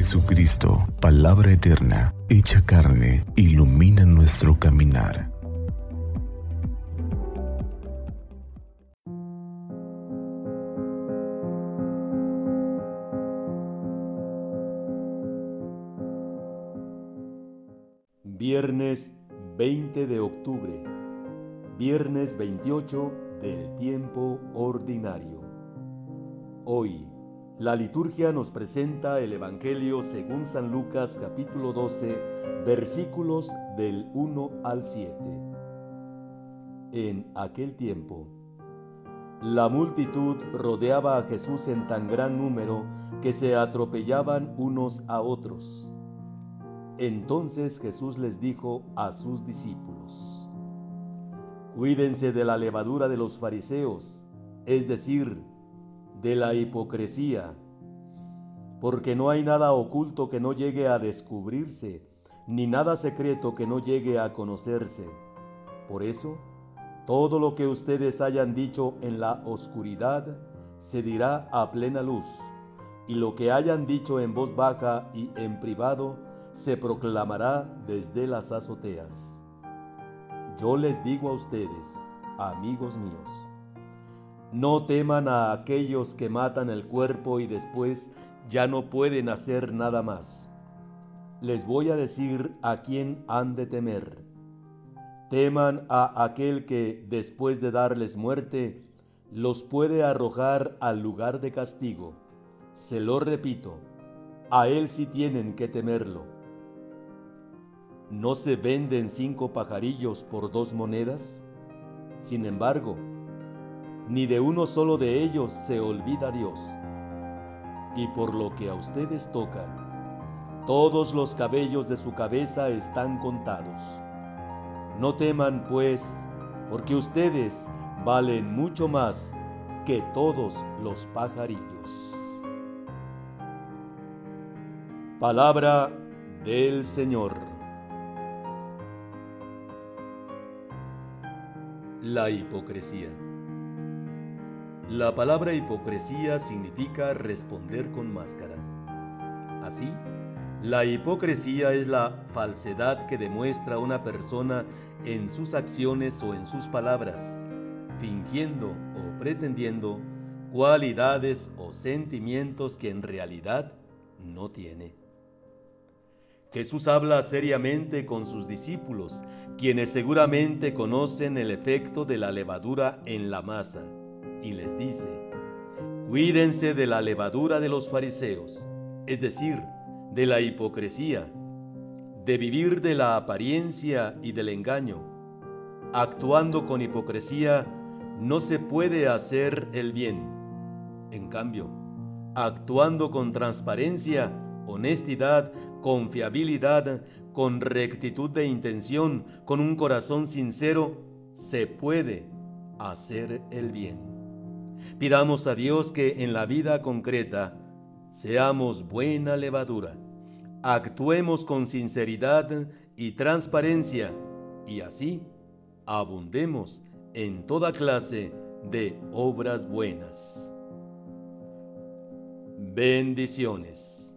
Jesucristo, palabra eterna, hecha carne, ilumina nuestro caminar. Viernes 20 de octubre, viernes 28 del tiempo ordinario. Hoy, la liturgia nos presenta el Evangelio según San Lucas capítulo 12, versículos del 1 al 7. En aquel tiempo, la multitud rodeaba a Jesús en tan gran número que se atropellaban unos a otros. Entonces Jesús les dijo a sus discípulos, Cuídense de la levadura de los fariseos, es decir, de la hipocresía, porque no hay nada oculto que no llegue a descubrirse, ni nada secreto que no llegue a conocerse. Por eso, todo lo que ustedes hayan dicho en la oscuridad se dirá a plena luz, y lo que hayan dicho en voz baja y en privado se proclamará desde las azoteas. Yo les digo a ustedes, amigos míos, no teman a aquellos que matan el cuerpo y después ya no pueden hacer nada más. Les voy a decir a quién han de temer. Teman a aquel que, después de darles muerte, los puede arrojar al lugar de castigo. Se lo repito, a él sí tienen que temerlo. ¿No se venden cinco pajarillos por dos monedas? Sin embargo, ni de uno solo de ellos se olvida Dios. Y por lo que a ustedes toca, todos los cabellos de su cabeza están contados. No teman, pues, porque ustedes valen mucho más que todos los pajarillos. Palabra del Señor. La hipocresía. La palabra hipocresía significa responder con máscara. Así, la hipocresía es la falsedad que demuestra una persona en sus acciones o en sus palabras, fingiendo o pretendiendo cualidades o sentimientos que en realidad no tiene. Jesús habla seriamente con sus discípulos, quienes seguramente conocen el efecto de la levadura en la masa y les dice, cuídense de la levadura de los fariseos, es decir, de la hipocresía, de vivir de la apariencia y del engaño. Actuando con hipocresía no se puede hacer el bien. En cambio, actuando con transparencia, honestidad, confiabilidad, con rectitud de intención, con un corazón sincero, se puede hacer el bien. Pidamos a Dios que en la vida concreta seamos buena levadura, actuemos con sinceridad y transparencia y así abundemos en toda clase de obras buenas. Bendiciones.